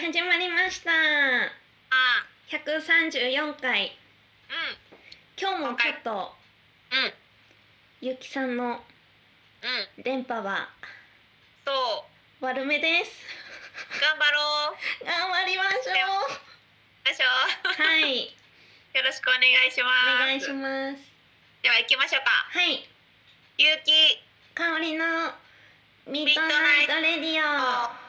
始まりました。あ134回うん今日もちょっとうんゆきさんのうん電波はそう悪めです。頑張ろう。頑張りましょう。はい。よろしくお願いします。お願いします。では行きましょうか。はい。ゆうき香りのミッドナイトレディオ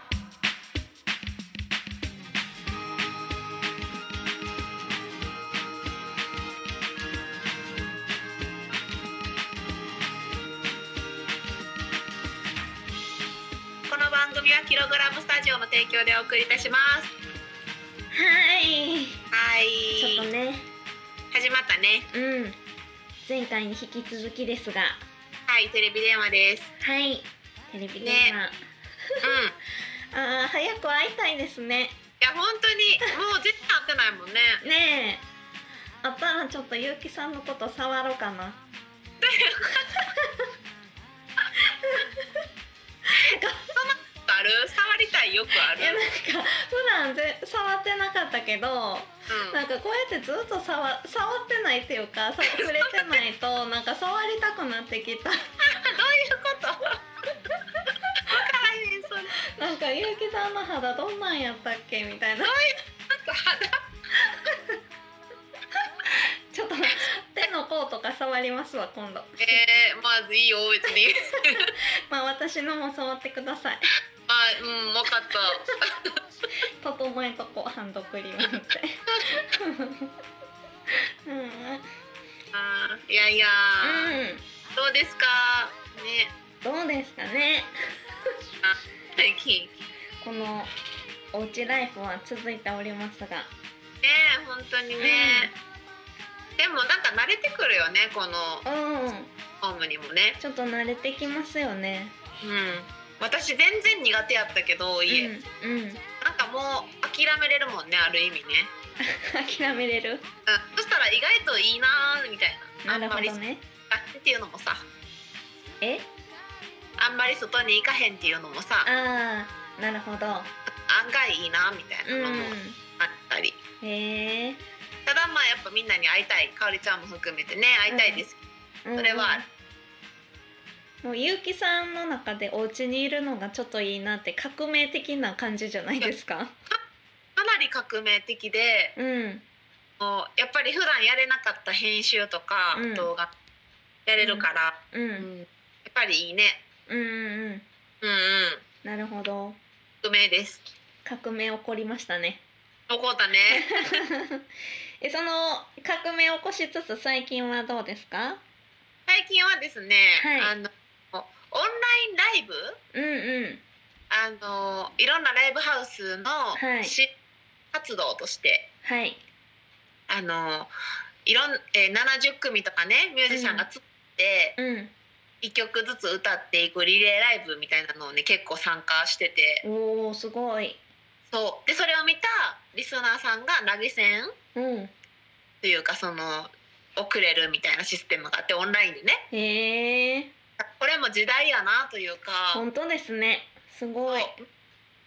はキログラムスタジオの提供でお送りいたします。はい。はい。ちょっとね。始まったね。うん。前回に引き続きですが。はいテレビ電話です。はい。テレビ電話、うん。あー早く会いたいですね。いや本当にもう絶対会ってないもんね。ねえ。あったらちょっとゆうきさんのこと触ろうかな ある？触りたいよくある？いやなんか普段ぜ触ってなかったけどうん。なんかこうやってずっと触触ってないっていうかさ触れてないと なんか触りたくなってきた。どういうこと？なんかゆうきさんの肌どんなんやったっけみたいな。肌？ちょっと手の甲とか触りますわ今度。えー、まずいいよ別に。まあ私のも触ってくださいあうん分かった。整えとこうハンドクリーム塗ってうんうん。あーいやいや、どうですかね。どうですかね。最近。ねこのおうちライフは続いておりますが。本当にね、でもなんか慣れてくるよねこのうん。ホームにもね。ちょっと慣れてきますよね。うん私全然苦手やったけど家、うん、うん、なんかもう諦めれるもんねある意味ね、諦めれる？うん、そしたら意外といいなーみたいな。なるあんまりほどねあっていうのもさ。え？あんまり外に行かへんっていうのもさ。ああなるほど。案外いいなみたいなのもうあったり、んへえただまあやっぱみんなに会いたい。かおりちゃんも含めてね会いたいです、うん。それはあるもうゆうきさんの中でお家にいるのがちょっといいなって革命的な感じじゃないですか？かなり革命的でうん。もうやっぱり普段やれなかった編集とかうん。動画やれるから、うん。うん。やっぱりいいね。うんうんうん。うんうん。なるほど。革命です。革命起こりましたね。起こったね。えその革命を起こしつつ最近はどうですか？最近はですね、はい。あのオンラインライブ？うんうん。あのいろんなライブハウスのは活動として、はい。あのいろん、えー、70組とかねミュージシャンがつって、うん。1曲ずつ歌っていくリレーライブみたいなのをね結構参加してて。おおすごい。そう。でそれを見たリスナーさんが投げ銭うん。というかその送れるみたいなシステムがあってオンラインでね。へえ時代やなというか。本当ですね。すごい。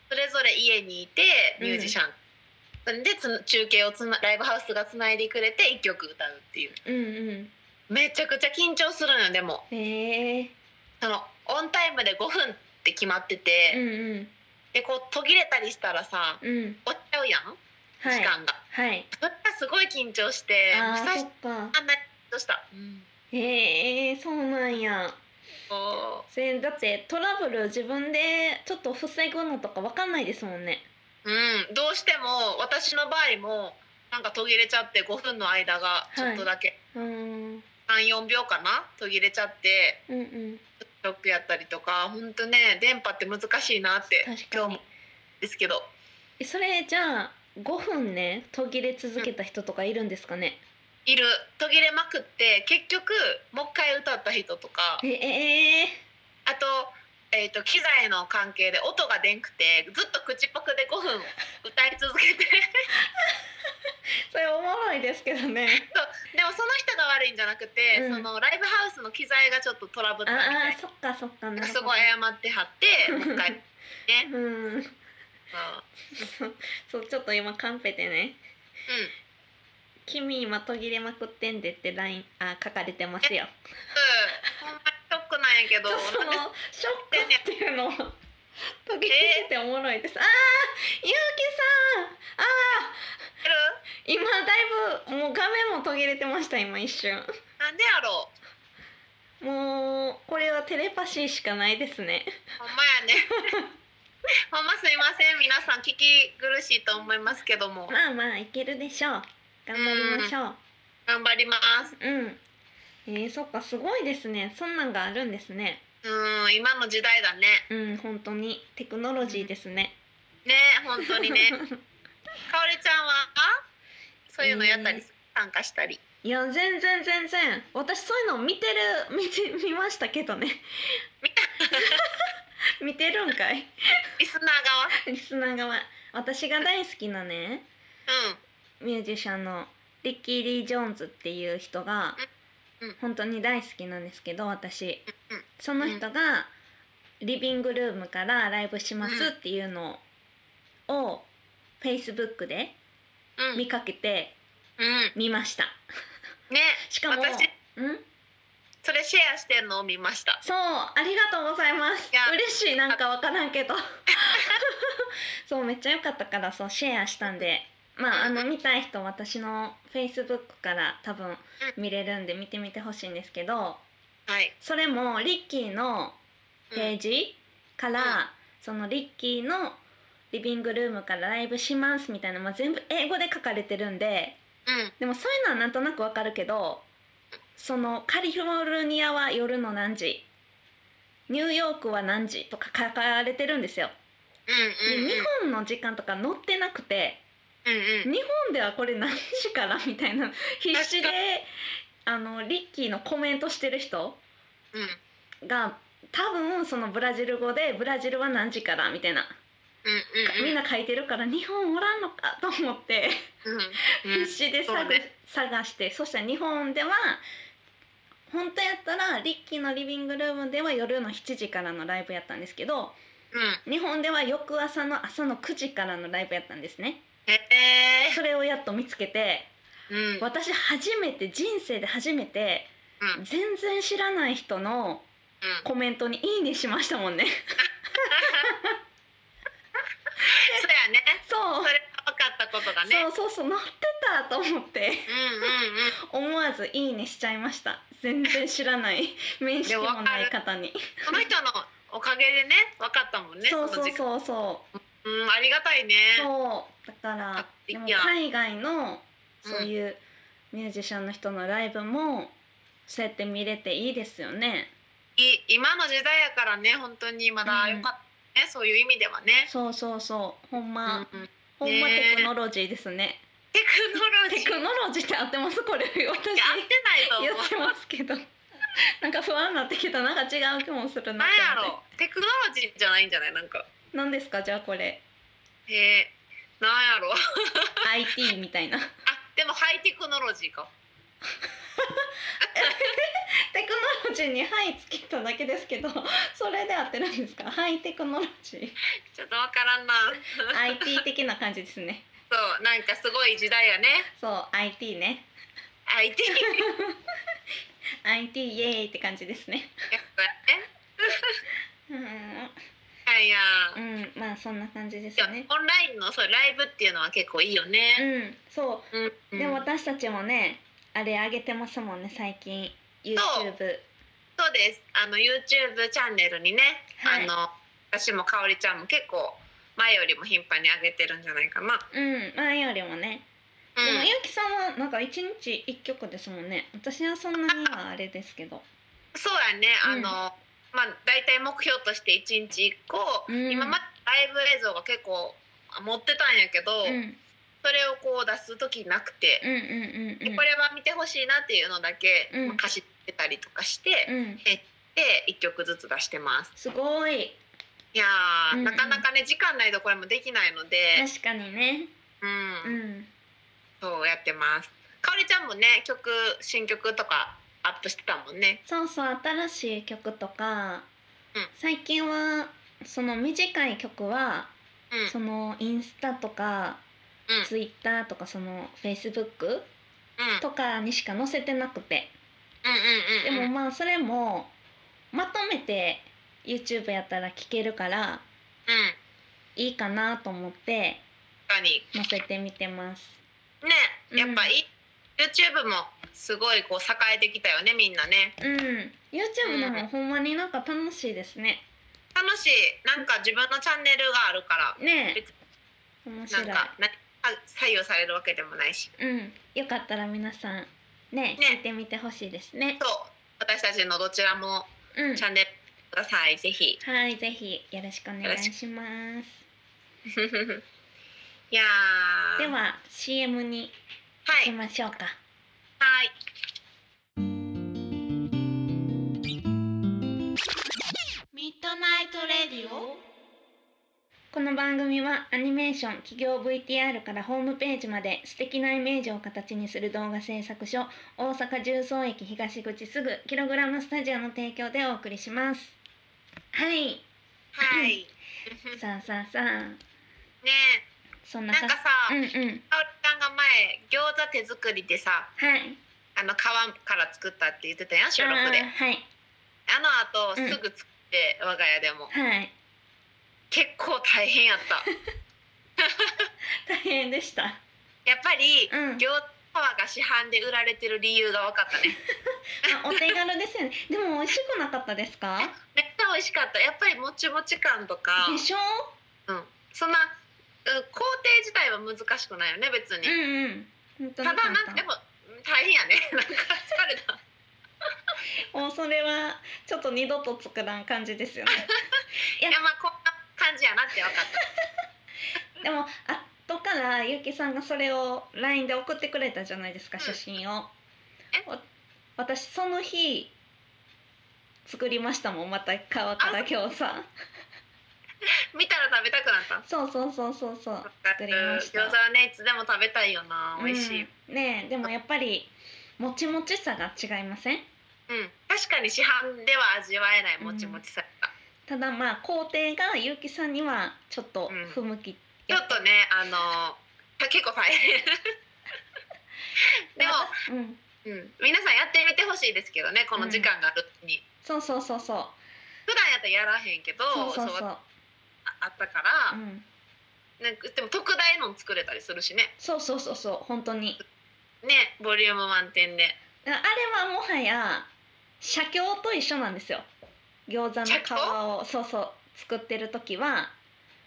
それぞれ家にいてミュージシャン、でつ中継をつなライブハウスがつないでくれて1曲歌うっていう。うんうん。めちゃくちゃ緊張するのよでも。へえ。そのオンタイムで5分って決まってて、うんうん。でこう途切れたりしたらさうん。落ちちゃうやん、はい。時間が。はい。それがすごい緊張してあー最初そっか。あんなに緊張した、うん。へえそうなんや。こそれだってトラブル自分でちょっと防ぐのとかわかんないですもんね。ううん、どうしても私の場合もなんか途切れちゃって5分の間がちょっとだけ、うーん34秒かな？途切れちゃってうんうん。ショックやったりとか本当ね電波って難しいなって今日もですけど。えそれじゃあ5分ね途切れ続けた人とかいるんですかね？いる。途切れまくって結局もう一回歌った人とか。ええあと,、えー、と機材の関係で音が出んくてずっと口パクで5分歌い続けて。それおもろいですけどね。そう。でもその人が悪いんじゃなくて、うん。そのライブハウスの機材がちょっとトラブったみたい。ああそっかそっかなすごい謝ってはってもう一回。ね。うん。そう。そうちょっと今カンペでね。うん「君今途切れまくってんで」って LINE あ書かれてますよ。うんほんまにショックなんやけどそのショックっていうのは途切れてておもろいです。あーゆうきさんあ知ってる？ー今だいぶもう画面も途切れてました今一瞬。なんでやろ？うもうこれはテレパシーしかないですね。ほんまやねほんますいません皆さん聞き苦しいと思いますけどもまあまあいけるでしょう。頑張りましょう。頑張ります。うん。えー、そっかすごいですね。そんなんがあるんですね。うん今の時代だね。うん本当に。テクノロジーですね。ね本当にね。かおりちゃんは？そういうのやったり、えー。参加したり。いや全然全然。私そういうの見てる 見て見ましたけどね。見た。見てるんかい。リスナー側。リスナー側。私が大好きなね。うんミュージシャンのリッキー・リー・ジョーンズっていう人が本当に大好きなんですけど私。その人がリビングルームからライブしますっていうのを Facebook でうん。見かけてうん。見ました。ね。しかも私。うん？それシェアしてんのを見ました。そう。ありがとうございます。嬉しい。なんかわからんけど。そうめっちゃ良かったからそうシェアしたんでまああの見たい人私の Facebook から多分見れるんで見てみてほしいんですけどはい。それもリッキーのうんページから、うん。そのリッキーのリビングルームからライブしますみたいな、まあ、全部英語で書かれてるんでうん。でもそういうのはなんとなくわかるけどそのカリフォルニアは夜の何時ニューヨークは何時とか書かれてるんですよ。うんうん。で日本の時間とか載ってなくてうんうん。日本ではこれ何時からみたいな 必死であのリッキーのコメントしてる人うん。が多分そのブラジル語でブラジルは何時からみたいな、うんうんみんな書いてるから日本おらんのかと思ってうんうん。必死で探,、ね。探してそしたら日本では本当やったらリッキーのリビングルームでは夜の7時からのライブやったんですけどうん。日本では翌朝の朝の9時からのライブやったんですねへえそれをやっと見つけてうん。私初めて人生で初めてうん。全然知らない人のうん。コメントに「いいね」しましたもんね。そうやね。そう。それが分かったことがね。そうそうそう乗ってたと思って。うんうんうん。思わず「いいね」しちゃいました。全然知らない面識もない方に。その人のおかげでね分かったもんねそうそうそうそう。うんありがたいね。そうだからあでも海外のそういうミュージシャンの人のライブもそうやって見れていいですよね。い今の時代やからね本当にまだよかったね、そういう意味ではね、そうそうそう。ほんま、うんうん。ほんまねテクノロジーですね。テクノロジー。テクノロジーって合ってます？これ。私。合ってないと思ってますけど。なんか不安になってきた。なんか違う気もするなっろテクノロジーじゃないんじゃないなんかて。何ですかじゃあこれへえなんやろ。IT みたいな。あでもハイテクノロジーか。テクノロジーに「はい」つけただけですけどそれで合ってるんですか？ハイテクノロジちょっとわからんな。ー IT 的な感じですね。そうなんかすごい時代やね。そう IT ね。IT やっ IT イエーイって感じですね。ぱね。うん。いやいや。うんまあそんな感じですいやねオンラインのそうライブっていうのは結構いいようね。んそう。ん、うでも私たちもねあれ上げてますもんね最近。YouTube そうです。あの YouTube チャンネルにね、はい。あの私もかおりちゃんも結構前よりも頻繁に上げてるんじゃないかな。うん前よりもね。うん、でもゆうきさんはなんか一日一曲ですもんね。私はそんなにはあれですけど。そうやね。あの、まあだいたい目標として一日一個、うん。今までライブ映像が結構持ってたんやけど、うん。それをこう出す時なくて、うんこれは見てほしいなっていうのだけ、うん。まあ、貸してたりとかして、うん。で一曲ずつ出してます。すごい。いやー、うんうん。なかなかね時間ないとこれもできないので、確かにね。うん。うん。そうやってます。かおりちゃんもね曲新曲とかアップしてたもんね。そうそう新しい曲とか、うん。最近はその短い曲はうん。そのインスタとかうん。ツイッターとかそのフェイスブックうん。とかにしか載せてなくて。でうんうんうん。もまあそれもまとめて YouTube やったら聞けるからうん。いいかなと思って載せてみてます。ねやっぱい、YouTube もすごいこう栄えてきたよねみんなね。うん、YouTube でもほんまになんか楽しいですね。楽しい。なんか自分のチャンネルがあるから。ねえ。別面なん。かな左右されるわけでもないし。うん、よかったら皆さんねね。聞いてみてほしいですね。そう。私たちのどちらもうん。チャンネルください。ぜひ。はいぜひよろしくお願いします。いやー。では CM にはい行きましょうか。はいミッドナイトレディオ？この番組はアニメーション企業 VTR からホームページまで素敵なイメージを形にする動画制作所大阪重曹駅東口すぐキログラムスタジオの提供でお送りします。はい。は いさあさあさあ。ねそんななんかさ、うんうん。かおりちゃんが前餃子手作りでさはい。あの皮から作ったって言ってたやん収録で。あーはい。あの後うん。すぐ作って、我が家でも。はい。結構大変やった。大変でした。やっぱり、うん。餃子皮が市販で売られてる理由が分かったね。あお手軽ですよね。でも美味しくなかったですか？めっちゃ美味しかった。やっぱりもちもち感とか。でしょ？そんなうん工程自体は難しくないよね別に、うんうん。ただなんかでもうん大変やね。なんか疲れた。もうそれはちょっと二度と作らん感じですよね。いやまあこんな感じやなって分かった。でも後からゆうきさんがそれを LINE で送ってくれたじゃないですかうん。写真を。え？わ私その日作りましたもんまた皮から餃子 見たら食べたくなった？そうそうそうそうそう。作りるました。餃子はねいつでも食べたいよな。美味しい、うん。うんねえでもやっぱりもちもちさが違いません？確かに市販では味わえないもちもちさが、ただまあ工程がゆうきさんにはちょっと不向き、ちょっとねあの結構大変。でも、うん。うん、皆さんやってみてほしいですけどねこの時間がある時に、そうそうそうそう。普段やったらやらへんけどそうそう。そうああったから、うん。なんかでも特大のも作れたりするしね。そうそうそうそう本当に。ねボリューム満点で。あれはもはや写経と一緒なんですよ。餃子の皮をそうそう作ってる時は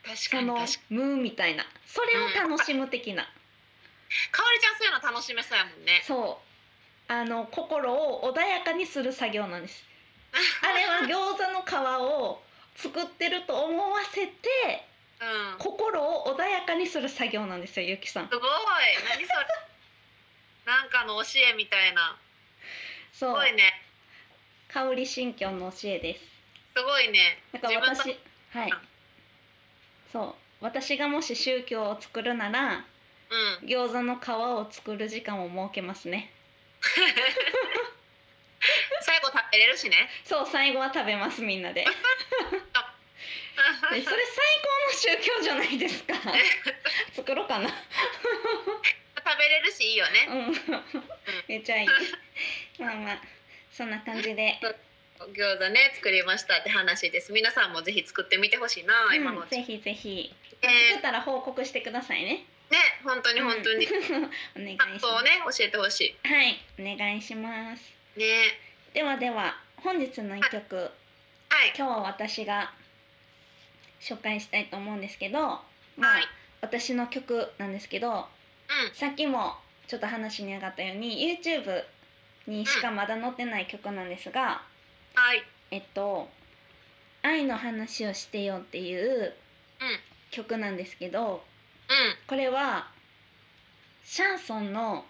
確そのかに確かに。ムーみたいな。それを楽しむ的な、かおりちゃんそういうの楽しめそうやもんね。そう。あの心を穏やかにする作業なんです。あれは餃子の皮を作ってると思わせてうん。心を穏やかにする作業なんですよゆきさん。すごい。何それ。なんかの教えみたいな。すごいね。香り心境の教えです。すごいね。だから自分の。私はい。そう。私がもし宗教を作るならうん。餃子の皮を作る時間を設けますね 最後食べれるしね。そう最後は食べますみんなで。でそれ最高の宗教じゃないですか。作ろうかな。食べれるしいいよね。うん。めっちゃいい。まあまあそんな感じで、餃子ね作りましたって話です。皆さんもぜひ作ってみてほしいな、今のうん、うち。ぜひぜひ。ね作ったら報告してくださいね。ね本当に本当に、うん。お願いします。ね教えてほしはいお願いします。いね。ではでは本日の一曲はい。今日は私が紹介したいと思うんですけどまあ、はい。私の曲なんですけどうん。さっきもちょっと話に上がったように YouTube にしかまだ載ってない曲なんですが、はい。えっと「愛の話をしてよ」っていううん。曲なんですけどうん。これはシャンソンの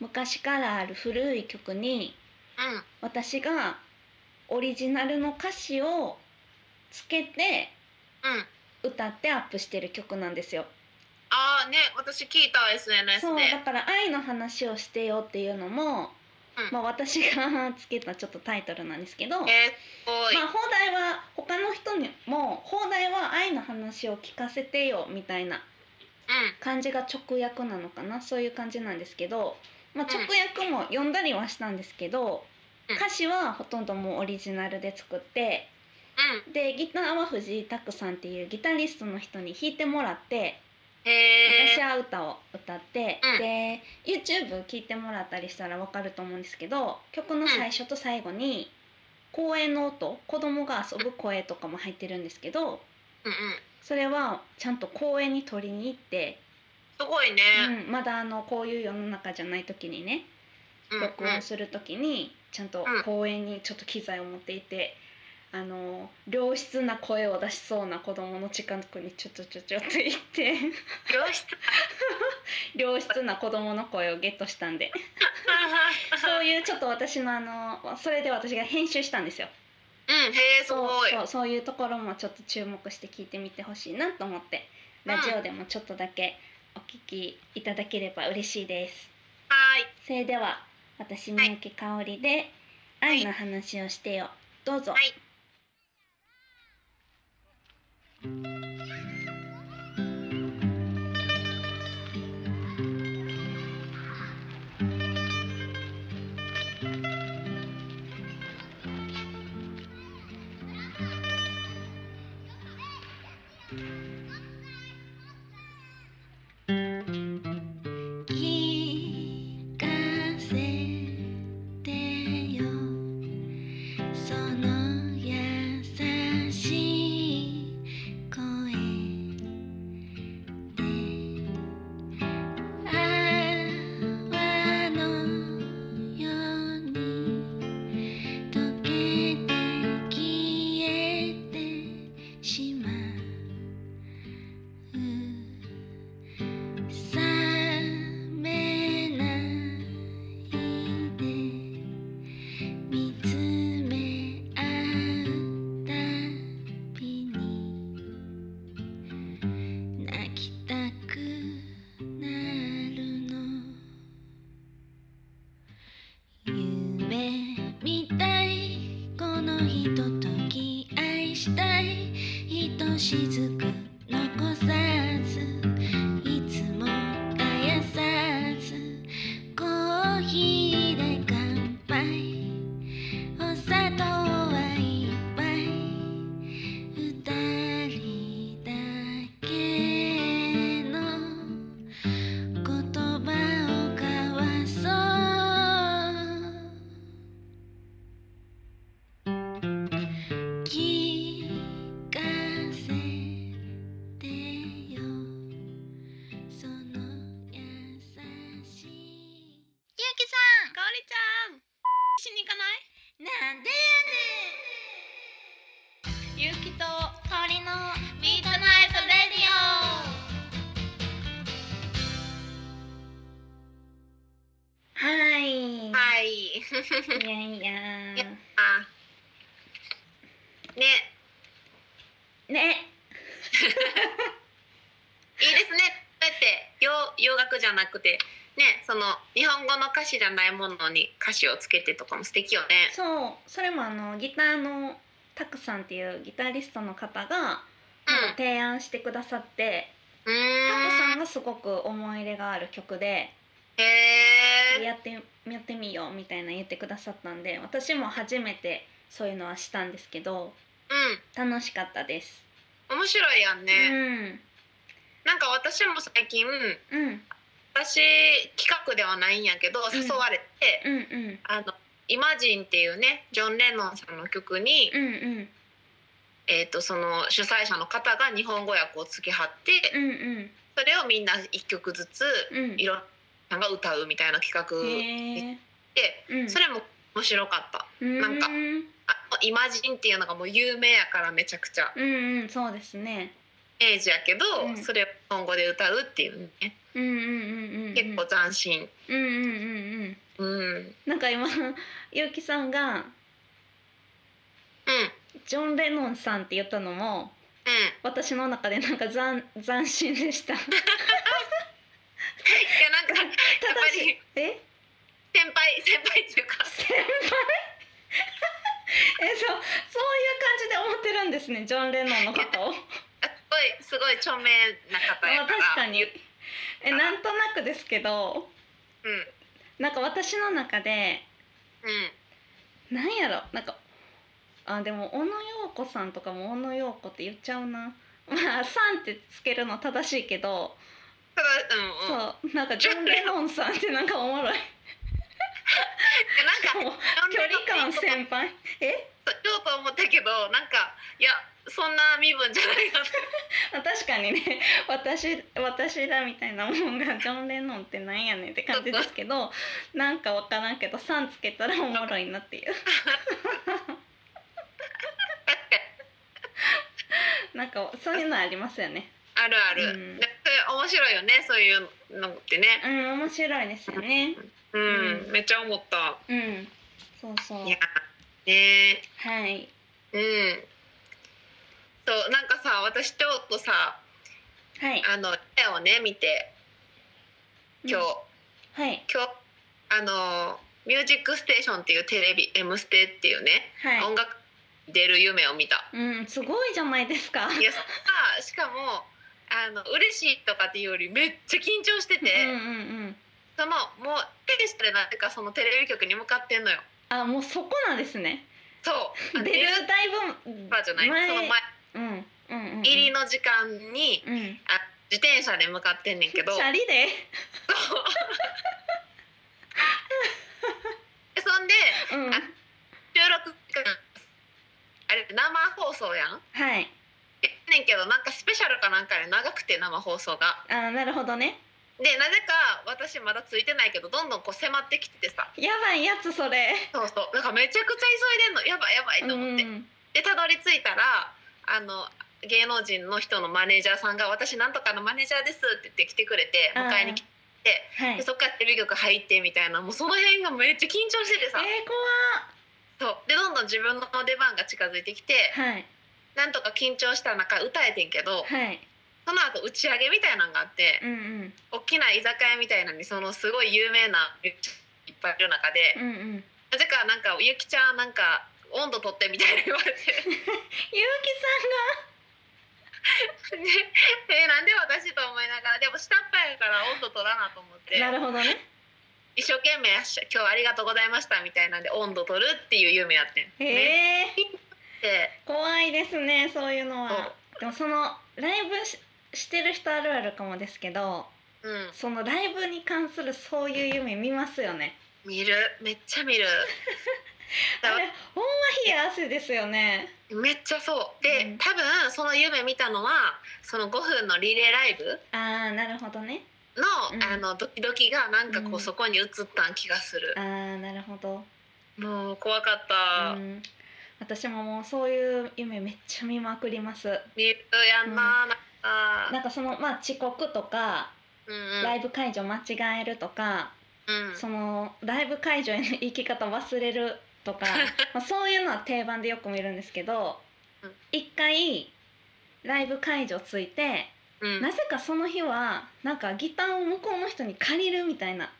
昔からある古い曲にうん。私がオリジナルの歌詞をつけてうん。歌ってアップしてる曲なんですよ。ああね私聞いた SNS で。そうだから愛の話をしてよっていうのもうん。まあ、私がつけたちょっとタイトルなんですけど、えー、まあ、放題は他の人にも放題は愛の話を聞かせてよみたいな感じが直訳なのかなそういう感じなんですけど、まあ、うん。直訳も読んだりはしたんですけど、うん。歌詞はほとんどもうオリジナルで作ってうん。でギターは藤井拓さんっていうギタリストの人に弾いてもらって私えは歌を歌って、うん。で YouTube 聞いてもらったりしたらわかると思うんですけど曲の最初と最後に公園の音子供が遊ぶ声とかも入ってるんですけどそれはちゃんと公園に取りに行って、すごいね、うん、まだあのこういう世の中じゃない時にねうん録音する時にちゃんとうん。公園にちょっと機材を持っていて。あの良質な声を出しそうな子供の近くにちょっとちょちょって行って。良質？良質な子供の声をゲットしたんで。そういうちょっと私のあのそれで私が編集したんですよ。うんへえすごい。そうそういうところもちょっと注目して聞いてみてほしいなと思って。ラジオでもちょっとだけお聞きいただければ嬉しいです。はーいそれでは私三宅香織で愛の話をしてよどうぞ。はいくて。ねその日本語の歌詞じゃないものに歌詞をつけてとかも素敵よね。そう。それもあのギターのタクさんっていうギタリストの方が提案してくださって、うん。うタクさーんんがすごく思い入れがある曲で、へえやってやってみようみたいな言ってくださったんで私も初めてそういうのはしたんですけどうん。楽しかったです。面白いやんね、うん。なんか私も最近うん私企画ではないんやけどん。誘われて、うんうん。あの「イマジン」っていうねジョン・レノンさんの曲に、うんうん。えー、とその主催者の方が日本語訳をつけはって、うんうん。それをみんな一曲ずつうん。いろんなのが歌うみたいな企画で、うん。それも面白かった。なんかうん。あイマジンっていうのがもう有名やからめちゃくちゃ。うんうんそうですね。イメージやけど、うん。それを日本語で歌うっていうねうんうんうんうんうん。結構斬新。うんうんうんうん。うん、なんか今ゆうきさんがうん。ジョン・レノンさんって言ったのもうん、い私の中でなんか斬斬新でした。やなんかやっぱりえ？先輩先輩っていうか。えそうそういう感じで思ってるんですねジョン・レノンのこと。を。すごいすごい著名な方やまあから確かにえなんとなくですけどうん。なんか私の中でうん。なんやろなんかあでも小野陽子さんとかも小野陽子って言っちゃうな。まあ「さん」ってつけるの正しいけど、ただうんうん。そうなんかジョン・レノンさんってなんかおもろい。でなんかもう距離感先輩。え？言おうと思ったけどなんかいやそんな身分じゃないなってあ確かにね。私私らみたいなもんがジョン・レノンってなんやねんって感じですけどなんか分からんけど「さん」つけたらおもろいなっていう。なんかそういうのありますよね。あるある、うん。面白いよねそういうのってね。うん面白いですよね。うん、うん。めっちゃ思った。うん。そうそう。いやねはい。うんそうなんかさ私ちょっとさはい。あの絵をね見て今日、はい。今日あの「ミュージックステーション」っていうテレビ「M ステ」っていうね、はい。音楽出る夢を見た。うんすごいじゃないですか。いやさしかもあの嬉しいとかっていうよりめっちゃ緊張してて、うんうんうんそのもうテレビでなぜかそのテレビ局に向かってんのよ。あもうそこなんですね。そう。あ出るだいぶバーじゃない。前。その前入りの時間にうん。あ自転車で向かってんねんけど。チャリで。そ んでうん。あ収録あれ生放送やん？はい。やねんけどなんかスペシャルかなんかで長くて生放送が。あなるほどね。でなぜか私まだついてないけどどんどんこう迫ってきててさ。やばいやつそれ。そうそう。だからめちゃくちゃ急いでんの。やばいやばいと思って、うん。でたどり着いたらあの芸能人の人のマネージャーさんが「私なんとかのマネージャーです」って言って来てくれて迎えに来てはい。でそっからテレビ局入ってみたいなもうその辺がめっちゃ緊張しててさ、えー、そう。でどんどん自分の出番が近づいてきて怖はい。なんとか緊張した中歌えてんけどはい。その後打ち上げみたいなのがあってうんうん。大きな居酒屋みたいなのにそのすごい有名ないっぱいいる中でうんうん。なぜかなんかゆきちゃんなんか温度取ってみたいな言われて。ゆうきで えなんで私と思いながらでも下っ端やから温度取らなと思っさんがなてるほどね。一生懸命し今日ありがとうございましたみたいなんで温度取るっていう夢やってん。へね。えで怖いですねそういうのは。でもそのライブししてる人あるあるかもですけどうん。そのライブに関するそういう夢見ますよね。見る。めっちゃ見る あれほんま冷や汗ですよね。めっちゃそう。で、うん。多分その夢見たのはその5分のリレーライブああなるほどね。の,、うん。あのドキドキがなんかこう、うん。そこに映ったん気がする。ああなるほど。もう怖かった、うん。私ももうそういう夢めっちゃ見まくります。見るやんな、なんか。なんかそのまあ遅刻とかうんうん。ライブ会場間違えるとか、うん。そのライブ会場への行き方忘れるとか まあそういうのは定番でよく見るんですけどうん。一回ライブ会場着いてうん。なぜかその日はなんかギターを向こうの人に借りるみたいな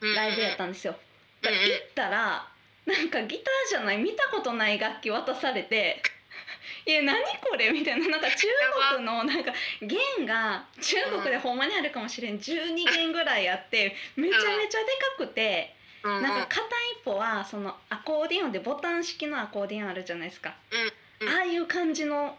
ライブやったんですよ。うんうん。行ったらなんかギターじゃない見たことない楽器渡されて「いや何これ?」みたいななんか中国のなんか弦が中国でほんまにあるかもしれん12弦ぐらいあってめちゃめちゃでかくてうんうん。なんか片一方はそのアコーディオンでボタン式のアコーディオンあるじゃないですか。うんああいう感じの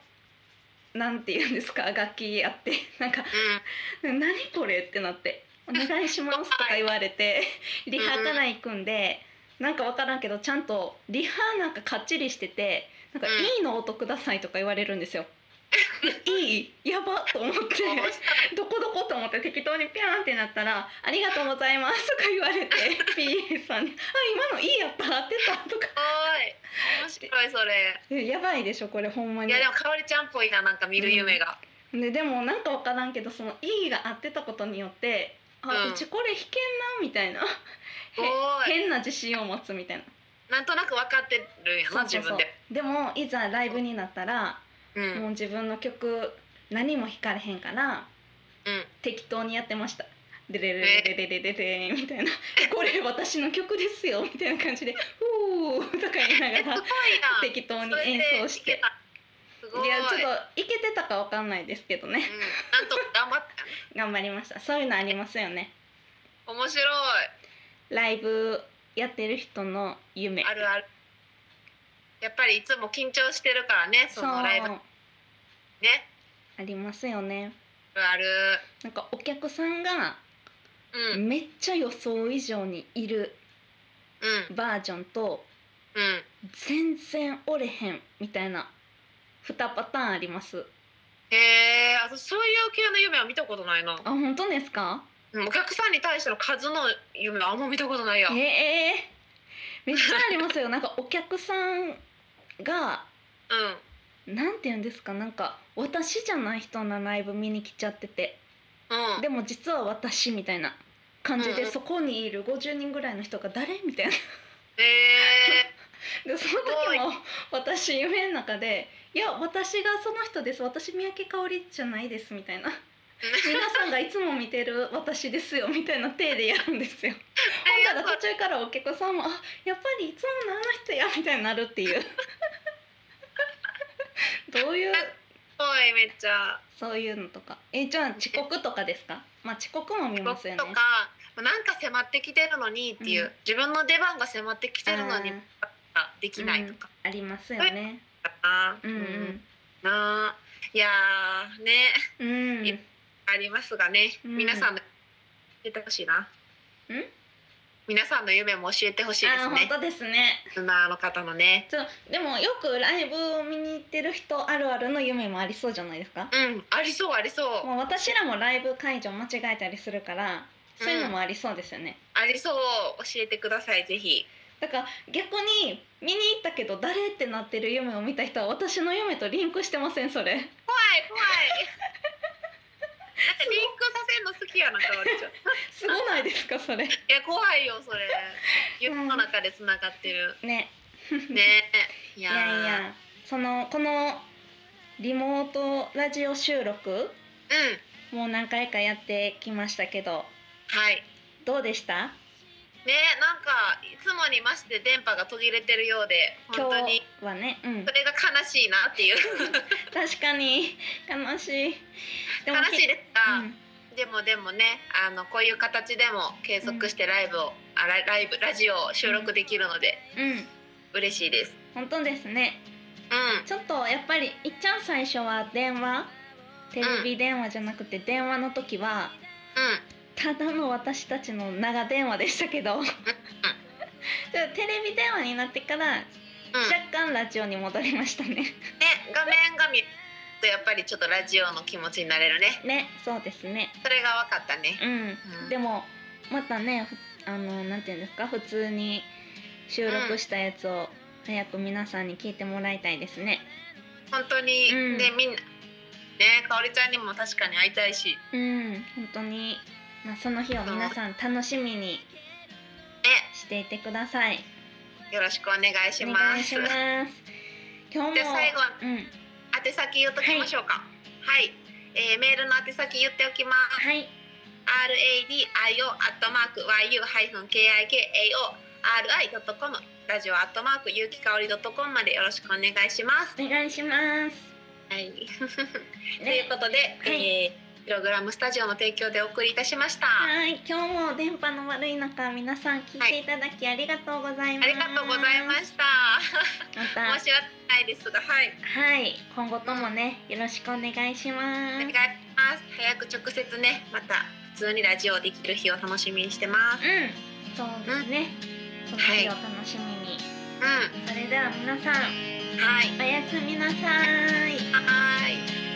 なんて言うんですか？楽器あって。なんか「何これ?」ってなって「お願いします」とか言われてリハから行くんでなんか分からんけどちゃんとリハなんかかっちりしてて「なんかうん。いいの音ください」とか言われるんですよ。いいやばと思って。うんどこどこと思って適当にピャーンってなったら「ありがとうございます」とか言われて PA さんに「あ今のいいやった合ってた」とか。おい。面白いそれ。えやばいでしょこれほんまに。いやでもかおりちゃんっぽいななんか見る夢が、ででもなんか分からんけどその「いい」が合ってたことによって「あ、ううんちこれ弾けんな」みたいな。変な自信を持つみたいな。なんとなく分かってるんやな自分で。でもいざライブになったら、うん、もう自分の曲何も弾かれへんからうん。適当にやってました。でれれれれれれれみたいな「これ私の曲ですよ」みたいな感じで「ふう」とか言いながら適当に演奏して。い,いやちょっといけてたかわかんないですけどね、うん、なんと頑張った。頑張りました。そういうのありますよね。面白い。ライブやってる人の夢。あるある。やっぱりいつも緊張してるからねそのライブ。ね。ありますよね。ある。なんかお客さんがうん。めっちゃ予想以上にいるうん。バージョンとうん。全然おれへんみたいな2パターンあります。へえ私そういう系の夢は見たことないな。あ本当ですか？うんお客さんに対しての数の夢はあんま見たことないよええめっちゃありますよ。なんかお客さんがうん。なんて言うんですか？なんか私じゃない人のライブ見に来ちゃってて。うん。でも実は私みたいな感じうんうん。でそこにいる50人ぐらいの人が誰？みたいな。へえ でその時も私夢の中で「いや私がその人です。私三宅香織じゃないです」みたいな。皆さんがいつも見てる私ですよ。みたいな体でやるんですよ。ほんなら途中からお客さんも「あやっぱりいつものあの人や」みたいになるっていうどういう。すごいめっちゃ。そういうのとか。えじゃあ遅刻とかですか？まあ遅刻も見ますよね。僕とかなんか迫ってきてるのにっていう、うん。自分の出番が迫ってきてるのにあできないとか。ありますよね。な、うんうん。なあいやーね。うん。いありますがね、うん。皆さんの教えてほしいな。皆さんの夢も教えてほしいですね。当ですねリスナーの方のね。ちょでもよくライブを見に行ってる人あるあるの夢もありそうじゃないですか？うん、ありそうありそう。もう私らもライブ会場間違えたりするからそういうのもありそうですよね、ありそう教えてくださいぜひ。だから逆に見に行ったけど誰ってなってる夢を見た人は私の夢とリンクしてませんそれ怖い怖い。なんかリンクさせるの好きやなかおりちゃん。いすごないですかそれや怖いよそれ。夢の中で繋がってる。ねね。いやいやそのこのリモートラジオ収録うん。もう何回かやってきましたけどはい。どうでした？ねなんかいつもにまして電波が途切れてるようで本当に。今日はねうん。それが悲しいなっていう。確かに。悲しい。で悲しいですが、うん。でもでもねあのこういう形でも継続してライブを、あラライブラジオを収録できるのでうん。嬉しいです。本当ですね。うん。ちょっとやっぱりいっちゃん最初は電話？テレビ電話じゃなくて電話の時はうんただの私たちの長電話でしたけど。でテレビ電話になってからうん、若干ラジオに戻りましたね。ね画面が見るとやっぱりちょっとラジオの気持ちになれるね。ねそうですね。それが分かったね。うん。うん。でもまたねふあのなんていうんですか普通に収録したやつを早く皆さんに聞いてもらいたいですね。本当に、うん。ねみんな。ねかおりちゃんにも確かに会いたいし。うん本当に、まあ、その日を皆さん楽しみにねしていてくださいよろしくお願いしおます。願いします今日もで最後はうん宛先言っときましょうか。はい、えーメールの宛先言っておきます。はい R A D I O アットマーク Y U ハイフン K I K A O R I ドットコムラジオアットマーク有機香りドットコムまでよろしくお願いします。お願いしますはい。とねいうことで、はいえープログラムスタジオの提供でお送りいたしました。はい今日も電波の悪い中皆さん聞いていただきありがとうございます、ありがとうございました。また申し訳ないですが、はい。はい今後ともねよろしくお願いしますお願いします。早く直接ね、また普通にラジオできる日を楽しみにしてます。うんそうですね、その日を楽しみに、うん、それでは皆さんはい。おやすみなさいはーい。